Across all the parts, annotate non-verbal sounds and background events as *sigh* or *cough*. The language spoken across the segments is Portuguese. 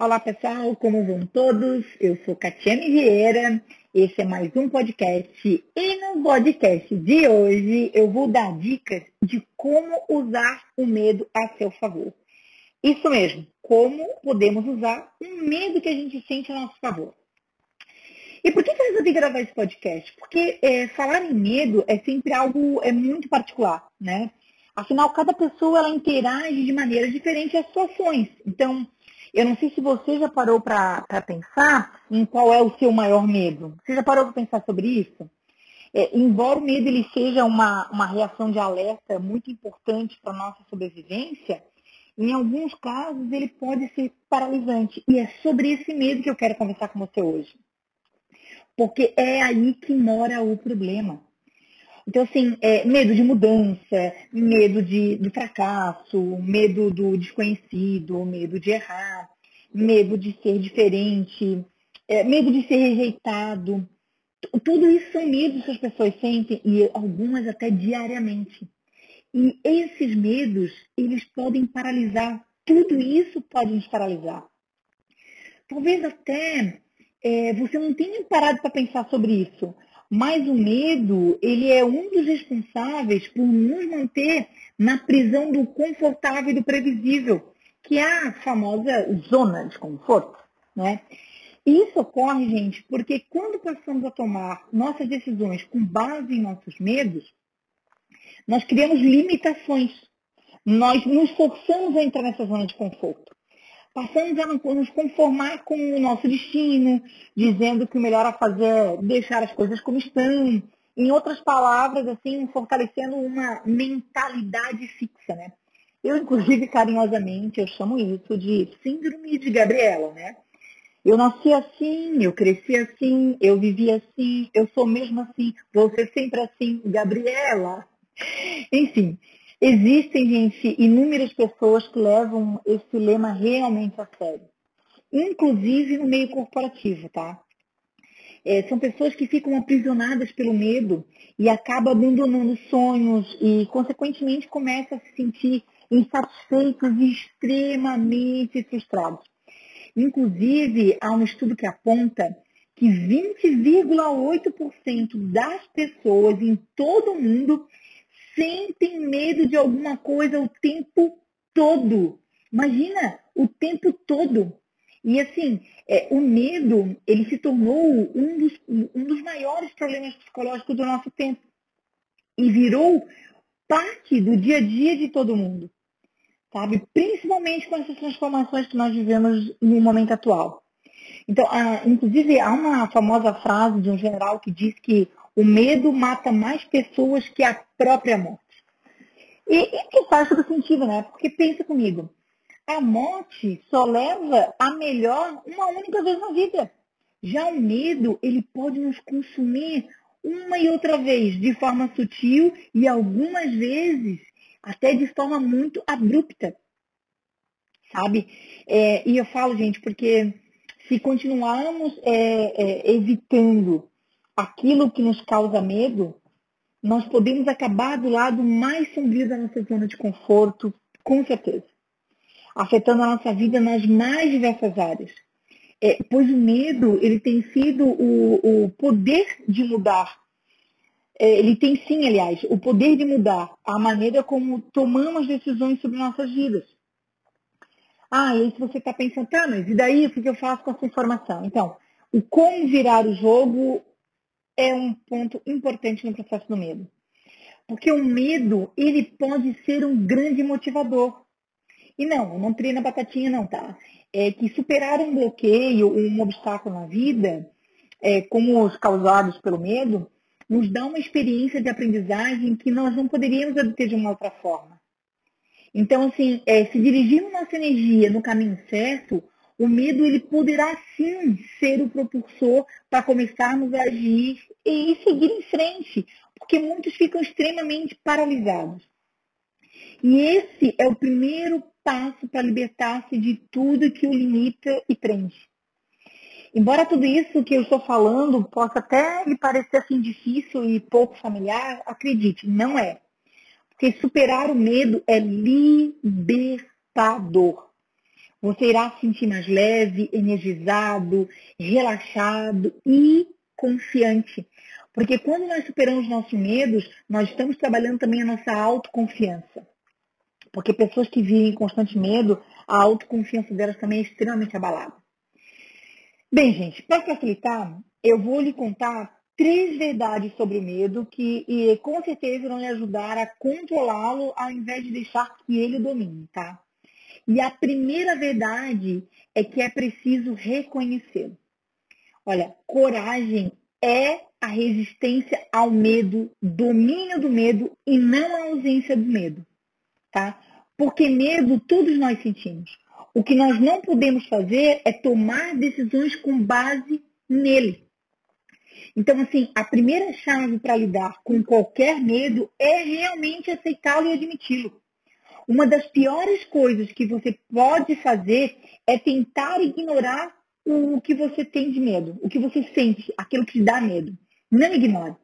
Olá pessoal, como vão todos? Eu sou Catiane Vieira, esse é mais um podcast e no podcast de hoje eu vou dar dicas de como usar o medo a seu favor. Isso mesmo, como podemos usar um medo que a gente sente a nosso favor. E por que, eu resolvi gravar esse podcast? Porque é, falar em medo é sempre algo é muito particular, né? Afinal, cada pessoa ela interage de maneira diferente às situações. Então, eu não sei se você já parou para pensar em qual é o seu maior medo. Você já parou para pensar sobre isso? É, embora o medo ele seja uma, uma reação de alerta muito importante para a nossa sobrevivência, em alguns casos ele pode ser paralisante. E é sobre esse medo que eu quero conversar com você hoje. Porque é aí que mora o problema. Então, assim, é, medo de mudança, medo de, do fracasso, medo do desconhecido, medo de errar, medo de ser diferente, é, medo de ser rejeitado. Tudo isso são medos que as pessoas sentem e algumas até diariamente. E esses medos, eles podem paralisar. Tudo isso pode nos paralisar. Talvez até é, você não tenha parado para pensar sobre isso, mas o medo, ele é um dos responsáveis por nos manter na prisão do confortável e do previsível, que é a famosa zona de conforto, né? Isso ocorre, gente, porque quando passamos a tomar nossas decisões com base em nossos medos, nós criamos limitações. Nós nos forçamos a entrar nessa zona de conforto passamos a nos conformar com o nosso destino, dizendo que o melhor a fazer é deixar as coisas como estão. Em outras palavras, assim, fortalecendo uma mentalidade fixa, né? Eu, inclusive, carinhosamente, eu chamo isso de síndrome de Gabriela, né? Eu nasci assim, eu cresci assim, eu vivi assim, eu sou mesmo assim, vou ser sempre assim, Gabriela. *laughs* Enfim, Existem, gente, inúmeras pessoas que levam esse lema realmente a sério. Inclusive no meio corporativo, tá? É, são pessoas que ficam aprisionadas pelo medo e acabam abandonando sonhos e, consequentemente, começam a se sentir insatisfeitos e extremamente frustrados. Inclusive, há um estudo que aponta que 20,8% das pessoas em todo o mundo sentem medo de alguma coisa o tempo todo. Imagina, o tempo todo. E assim, é, o medo, ele se tornou um dos, um dos maiores problemas psicológicos do nosso tempo. E virou parte do dia a dia de todo mundo. Sabe? Principalmente com essas transformações que nós vivemos no momento atual. Então, inclusive, há uma famosa frase de um general que diz que o medo mata mais pessoas que a própria morte. E, e que faz todo sentido, né? Porque pensa comigo, a morte só leva a melhor uma única vez na vida. Já o medo, ele pode nos consumir uma e outra vez, de forma sutil e algumas vezes até de forma muito abrupta. Sabe? É, e eu falo, gente, porque se continuarmos é, é, evitando aquilo que nos causa medo, nós podemos acabar do lado mais sombrio da nossa zona de conforto, com certeza. Afetando a nossa vida nas mais diversas áreas. É, pois o medo, ele tem sido o, o poder de mudar. É, ele tem sim, aliás, o poder de mudar a maneira como tomamos decisões sobre nossas vidas. Ah, e aí você está pensando, tá, mas e daí o que eu faço com essa informação? Então, o como virar o jogo é um ponto importante no processo do medo. Porque o medo, ele pode ser um grande motivador. E não, não treina batatinha não, tá? É que superar um bloqueio, um obstáculo na vida, é, como os causados pelo medo, nos dá uma experiência de aprendizagem que nós não poderíamos obter de uma outra forma. Então, assim, é, se dirigirmos nossa energia no caminho certo, o medo ele poderá sim ser o propulsor para começarmos a agir e seguir em frente, porque muitos ficam extremamente paralisados. E esse é o primeiro passo para libertar-se de tudo que o limita e prende. Embora tudo isso que eu estou falando possa até lhe parecer assim difícil e pouco familiar, acredite, não é. Porque superar o medo é libertador. Você irá se sentir mais leve, energizado, relaxado e confiante. Porque quando nós superamos nossos medos, nós estamos trabalhando também a nossa autoconfiança. Porque pessoas que vivem em constante medo, a autoconfiança delas também é extremamente abalada. Bem, gente, para facilitar, eu vou lhe contar três verdades sobre o medo que e, com certeza vão lhe ajudar a controlá-lo ao invés de deixar que ele domine, tá? E a primeira verdade é que é preciso reconhecê-lo. Olha, coragem é a resistência ao medo, domínio do medo e não a ausência do medo, tá? Porque medo todos nós sentimos. O que nós não podemos fazer é tomar decisões com base nele. Então, assim, a primeira chave para lidar com qualquer medo é realmente aceitá-lo e admiti-lo. Uma das piores coisas que você pode fazer é tentar ignorar o que você tem de medo, o que você sente, aquilo que te dá medo. Não ignore.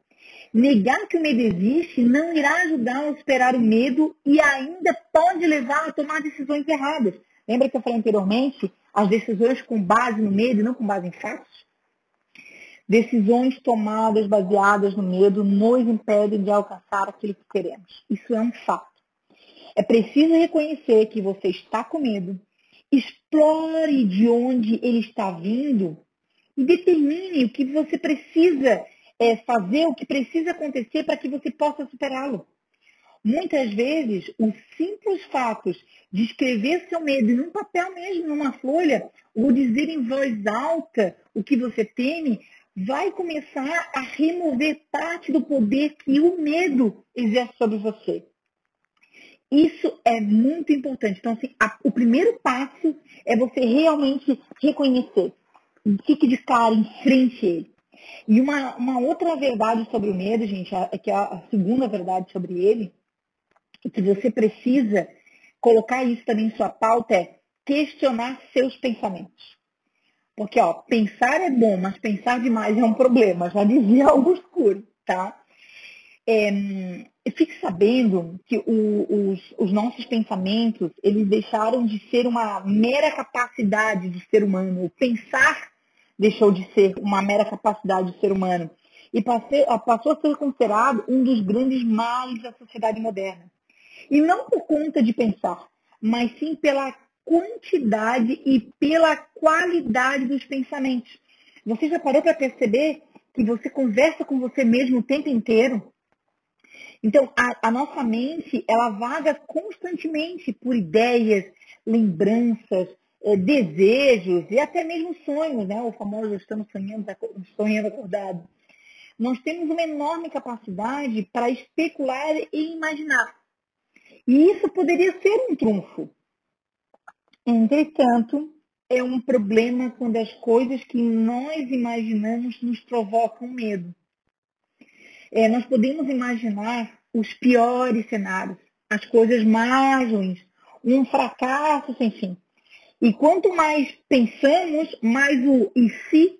Negar que o medo existe não irá ajudar a superar o medo e ainda pode levar a tomar decisões erradas. Lembra que eu falei anteriormente? As decisões com base no medo e não com base em fatos? Decisões tomadas baseadas no medo nos impedem de alcançar aquilo que queremos. Isso é um fato. É preciso reconhecer que você está com medo, explore de onde ele está vindo e determine o que você precisa é, fazer, o que precisa acontecer para que você possa superá-lo. Muitas vezes, o simples fato de escrever seu medo em um papel mesmo, numa folha, ou dizer em voz alta o que você teme, vai começar a remover parte do poder que o medo exerce sobre você. Isso é muito importante. Então, assim, a, o primeiro passo é você realmente reconhecer. Fique de cara em frente a ele. E uma, uma outra verdade sobre o medo, gente, é que a, segunda verdade sobre ele, que você precisa colocar isso também em sua pauta, é questionar seus pensamentos. Porque, ó, pensar é bom, mas pensar demais é um problema, já dizia *laughs* Augusto tá? É, fique sabendo que o, os, os, nossos pensamentos, eles deixaram de ser uma mera capacidade de ser humano. O pensar deixou de ser uma mera capacidade de ser humano e passou a ser considerado um dos grandes males da sociedade moderna. E não por conta de pensar, mas sim pela quantidade e pela qualidade dos pensamentos. Você já parou para perceber que você conversa com você mesmo o tempo inteiro? Então, a, a, nossa mente, ela vaga constantemente por ideias, lembranças, é, desejos e até mesmo sonhos, né? O famoso estamos sonhando, sonhando acordado. Nós temos uma enorme capacidade para especular e imaginar. E isso poderia ser um trunfo. Entretanto, é um problema quando as coisas que nós imaginamos nos provocam medo. É, nós podemos imaginar os piores cenários, as coisas mais ruins, um fracasso sem fim. E quanto mais pensamos, mais o e se,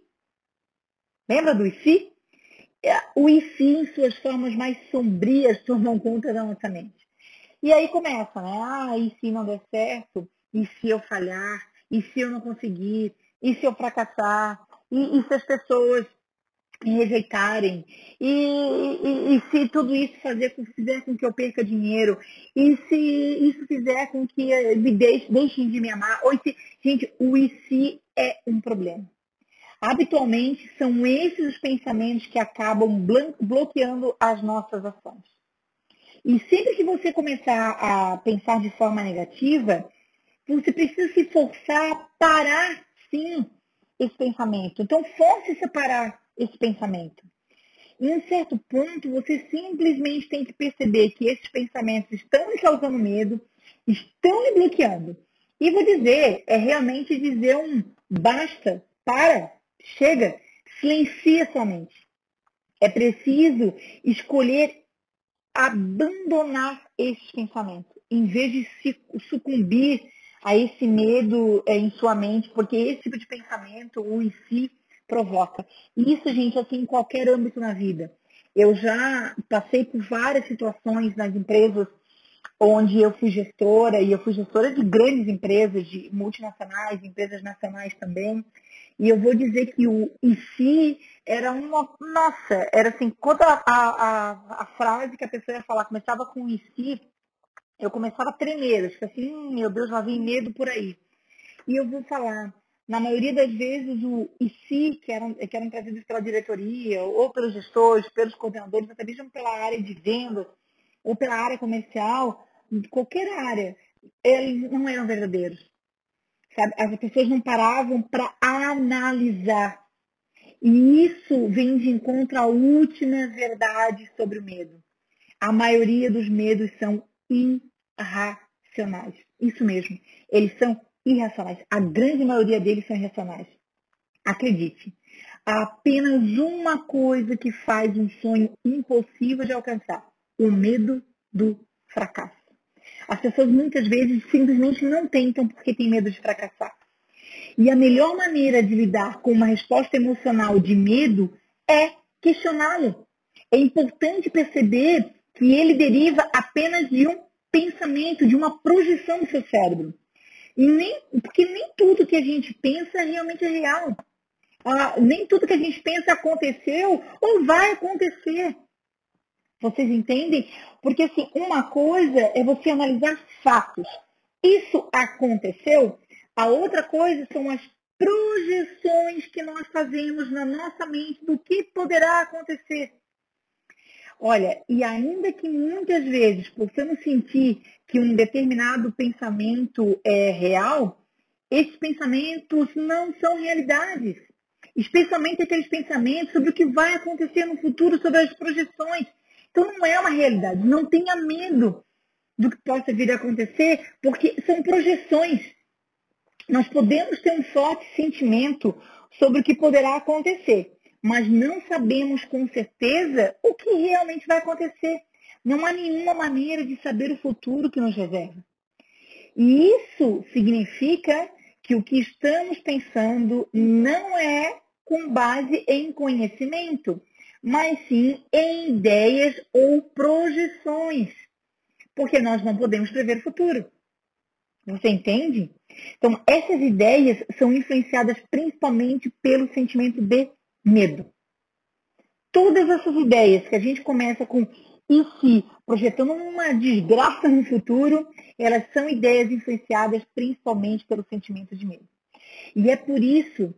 lembra do e se? É, o e se em suas formas mais sombrias tomam conta da nossa mente. E aí começa, né? Ah, e se não der certo? E se eu falhar? E se eu não conseguir? E se eu fracassar? E, e se as pessoas me rejeitarem? E, e, e, se tudo isso fazer fizer com que eu perca dinheiro? E se isso fizer com que me deixe, deixem de me amar? Ou se, gente, o e se é um problema. Habitualmente são esses os pensamentos que acabam bloqueando as nossas ações. E sempre que você começar a pensar de forma negativa, você precisa se forçar a parar, sim, esse pensamento. Então, force-se a parar esse pensamento. Em um certo ponto, você simplesmente tem que perceber que esses pensamentos estão lhe causando medo, estão lhe bloqueando. E vou dizer, é realmente dizer um basta, para, chega, silencia sua mente. É preciso escolher abandonar esses pensamentos, em vez de sucumbir a esse medo é, em sua mente, porque esse tipo de pensamento, o em si, provoca. Isso, gente, assim, em qualquer âmbito na vida. Eu já passei por várias situações nas empresas onde eu fui gestora, e eu fui gestora de grandes empresas, de multinacionais, empresas nacionais também. E eu vou dizer que o ICI era uma. Nossa, era assim, quando a, a, a frase que a pessoa ia falar começava com ICI, eu começava a tremer, eu ficava assim, hum, meu Deus, lá vem medo por aí. E eu vou falar, na maioria das vezes, o ICI, que eram, que eram trazidos pela diretoria, ou pelos gestores, pelos coordenadores, até mesmo pela área de vendas, ou pela área comercial, qualquer área, eles não eram verdadeiros. Sabe? As pessoas não paravam para analisar. E isso vem de encontro à última verdade sobre o medo. A maioria dos medos são irracionais. Isso mesmo. Eles são irracionais. A grande maioria deles são irracionais. Acredite, há apenas uma coisa que faz um sonho impossível de alcançar: o medo do fracasso. As pessoas muitas vezes simplesmente não tentam porque têm medo de fracassar. E a melhor maneira de lidar com uma resposta emocional de medo é questioná-lo. É importante perceber que ele deriva apenas de um pensamento, de uma projeção do seu cérebro. Nem, porque nem tudo que a gente pensa realmente é real. Ah, nem tudo que a gente pensa aconteceu ou vai acontecer. Vocês entendem? Porque assim, uma coisa é você analisar fatos. Isso aconteceu. A outra coisa são as projeções que nós fazemos na nossa mente do que poderá acontecer. Olha, e ainda que muitas vezes possamos sentir que um determinado pensamento é real, esses pensamentos não são realidades. Especialmente aqueles pensamentos sobre o que vai acontecer no futuro, sobre as projeções. Então não é uma realidade. Não tenha medo do que possa vir a acontecer, porque são projeções. Nós podemos ter um forte sentimento sobre o que poderá acontecer, mas não sabemos com certeza o que realmente vai acontecer. Não há nenhuma maneira de saber o futuro que nos reserva. E isso significa que o que estamos pensando não é com base em conhecimento, mas sim em ideias ou projeções, porque nós não podemos prever o futuro. Você entende? Então, essas ideias são influenciadas principalmente pelo sentimento de medo. Todas essas ideias que a gente começa com e se projetando uma desgraça no futuro, elas são ideias influenciadas principalmente pelo sentimento de medo. E é por isso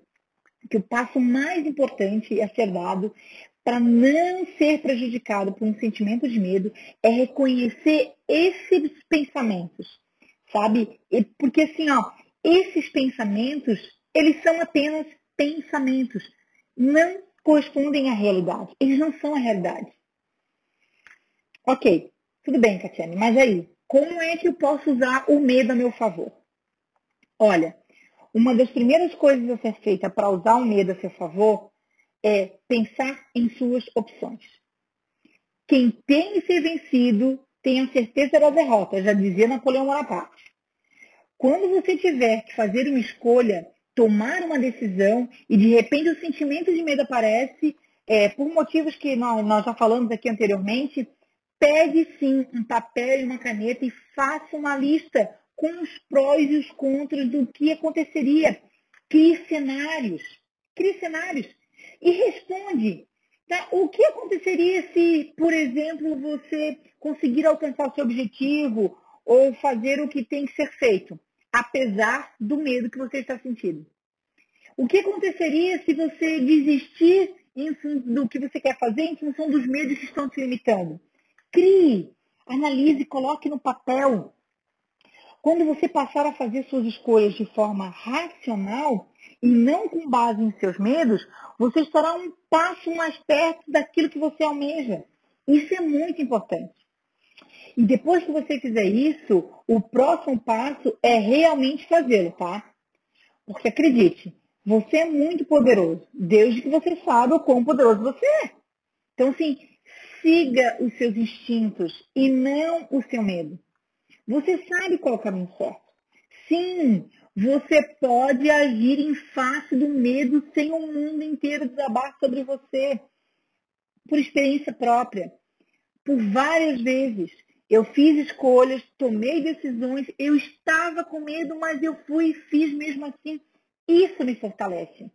que o passo mais importante a ser dado para não ser prejudicado por um sentimento de medo é reconhecer esses pensamentos, sabe? Porque assim, ó, esses pensamentos, eles são apenas pensamentos, não correspondem à realidade. Eles não são a realidade. Ok, tudo bem, Catiane, mas aí, como é que eu posso usar o medo a meu favor? Olha, uma das primeiras coisas a ser feita para usar o medo a seu favor é pensar em suas opções. Quem tem que ser vencido tem a certeza da derrota, já dizia Napoleão Bonaparte. Quando você tiver que fazer uma escolha, tomar uma decisão e de repente o sentimento de medo aparece, é, por motivos que nós, nós já falamos aqui anteriormente, pegue sim um papel e uma caneta e faça uma lista com os prós e os contras do que aconteceria. Crie cenários. Crie cenários e responde. Tá? O que aconteceria se, por exemplo, você conseguir alcançar o seu objetivo ou fazer o que tem que ser feito, apesar do medo que você está sentindo? O que aconteceria se você desistir do que você quer fazer em função dos medos que estão te limitando? Crie, analise, coloque no papel. Quando você passar a fazer suas escolhas de forma racional, e não com base em seus medos, você estará um passo mais perto daquilo que você almeja. Isso é muito importante. E depois que você fizer isso, o próximo passo é realmente fazê-lo, tá? Porque acredite, você é muito poderoso, desde que você saiba o quão poderoso você é. Então, assim, siga os seus instintos e não o seu medo. Você sabe qual é o caminho certo. Sim, você pode agir em face do medo sem o mundo inteiro desabar sobre você. Por experiência própria. Por várias vezes. Eu fiz escolhas, tomei decisões, eu estava com medo, mas eu fui e fiz mesmo assim. Isso me fortalece.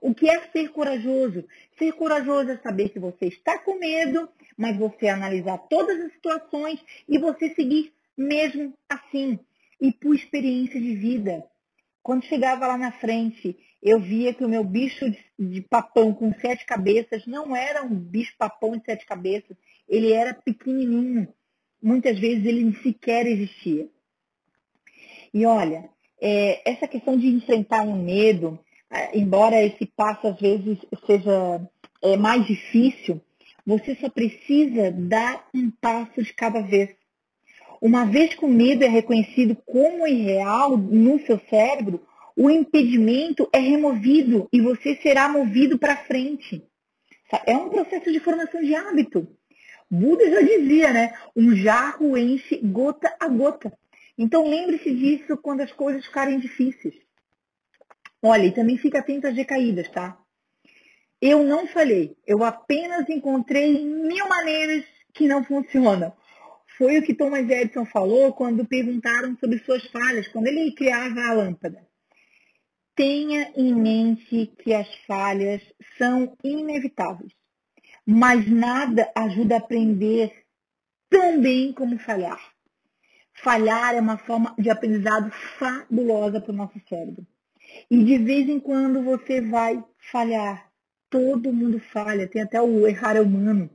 O que é ser corajoso? Ser corajoso é saber que você está com medo, mas você analisar todas as situações e você seguir mesmo assim. E por experiência de vida. Quando chegava lá na frente, eu via que o meu bicho de papão com sete cabeças não era um bicho papão de sete cabeças, ele era pequenininho. Muitas vezes ele sequer existia. E olha, é, essa questão de enfrentar um medo, embora esse passo às vezes seja é, mais difícil, você só precisa dar um passo de cada vez. Uma vez que o medo é reconhecido como irreal no seu cérebro, o impedimento é removido e você será movido para frente. É um processo de formação de hábito. Buda já dizia, né? Um jarro enche gota a gota. Então lembre-se disso quando as coisas ficarem difíceis. Olha, e também fica atento às recaídas, tá? Eu não falei, eu apenas encontrei mil maneiras que não funcionam. Foi o que Thomas Edison falou quando perguntaram sobre suas falhas, quando ele criava a lâmpada. Tenha em mente que as falhas são inevitáveis, mas nada ajuda a aprender tão bem como falhar. Falhar é uma forma de aprendizado fabulosa para o nosso cérebro. E de vez em quando você vai falhar. Todo mundo falha, tem até o errar é humano.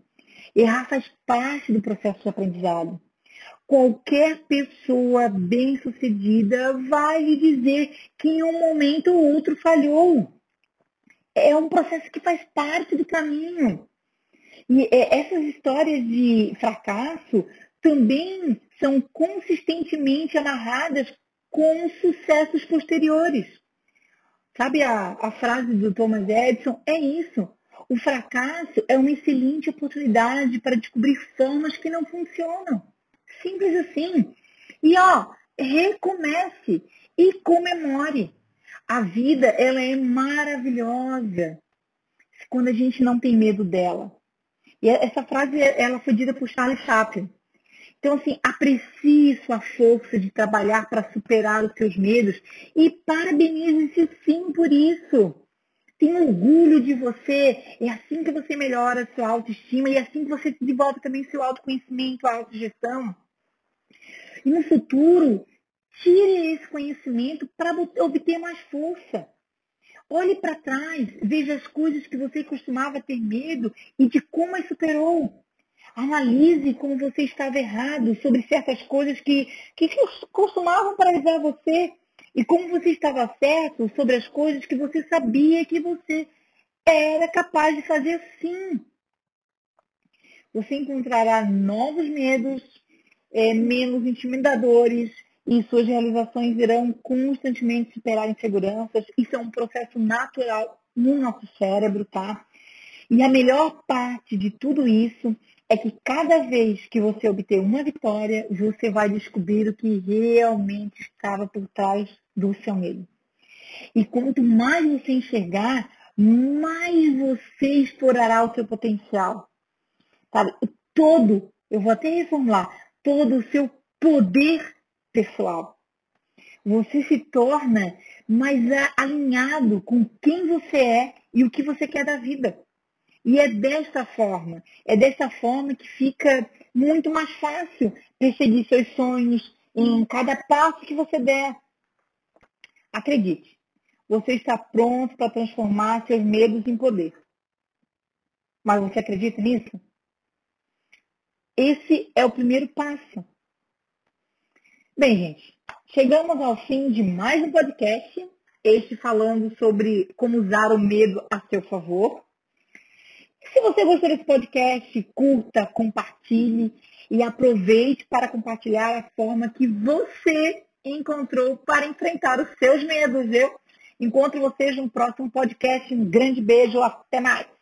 Errar faz parte do processo de aprendizado. Qualquer pessoa bem-sucedida vai lhe dizer que em um momento ou outro falhou. É um processo que faz parte do caminho. E é, essas histórias de fracasso também são consistentemente amarradas com sucessos posteriores. Sabe a, a frase do Thomas Edison? É isso. O fracasso é uma excelente oportunidade para descobrir formas que não funcionam. Simples assim. E ó, recomece e comemore. A vida, ela é maravilhosa quando a gente não tem medo dela. E essa frase, ela foi dita por Charles Chaplin. Então, assim, aprecie sua força de trabalhar para superar os seus medos e parabenize-se sim por isso. Tenha orgulho de você. É assim que você melhora a sua autoestima e é assim que você desenvolve também seu autoconhecimento, a autogestão. E no futuro, tire esse conhecimento para obter mais força. Olhe para trás, veja as coisas que você costumava ter medo e de como as superou. Analise como você estava errado sobre certas coisas que, que costumavam paralisar você e como você estava certo sobre as coisas que você sabia que você era capaz de fazer sim. Você encontrará novos medos, é, menos intimidadores e suas realizações irão constantemente superar inseguranças. Isso é um processo natural no nosso cérebro, tá? E a melhor parte de tudo isso é que cada vez que você obter uma vitória, você vai descobrir o que realmente estava por trás do seu medo. E quanto mais você enxergar, mais você explorará o seu potencial. Sabe? Todo, eu vou até reformular, todo o seu poder pessoal. Você se torna mais alinhado com quem você é e o que você quer da vida. E é desta forma, é dessa forma que fica muito mais fácil perseguir seus sonhos em cada passo que você der. Acredite, você está pronto para transformar seus medos em poder. Mas você acredita nisso? Esse é o primeiro passo. Bem, gente, chegamos ao fim de mais um podcast, este falando sobre como usar o medo a seu favor. Se você gostou desse podcast, curta, compartilhe e aproveite para compartilhar a forma que você encontrou para enfrentar os seus medos, viu? Encontro vocês no próximo podcast. Um grande beijo, até mais!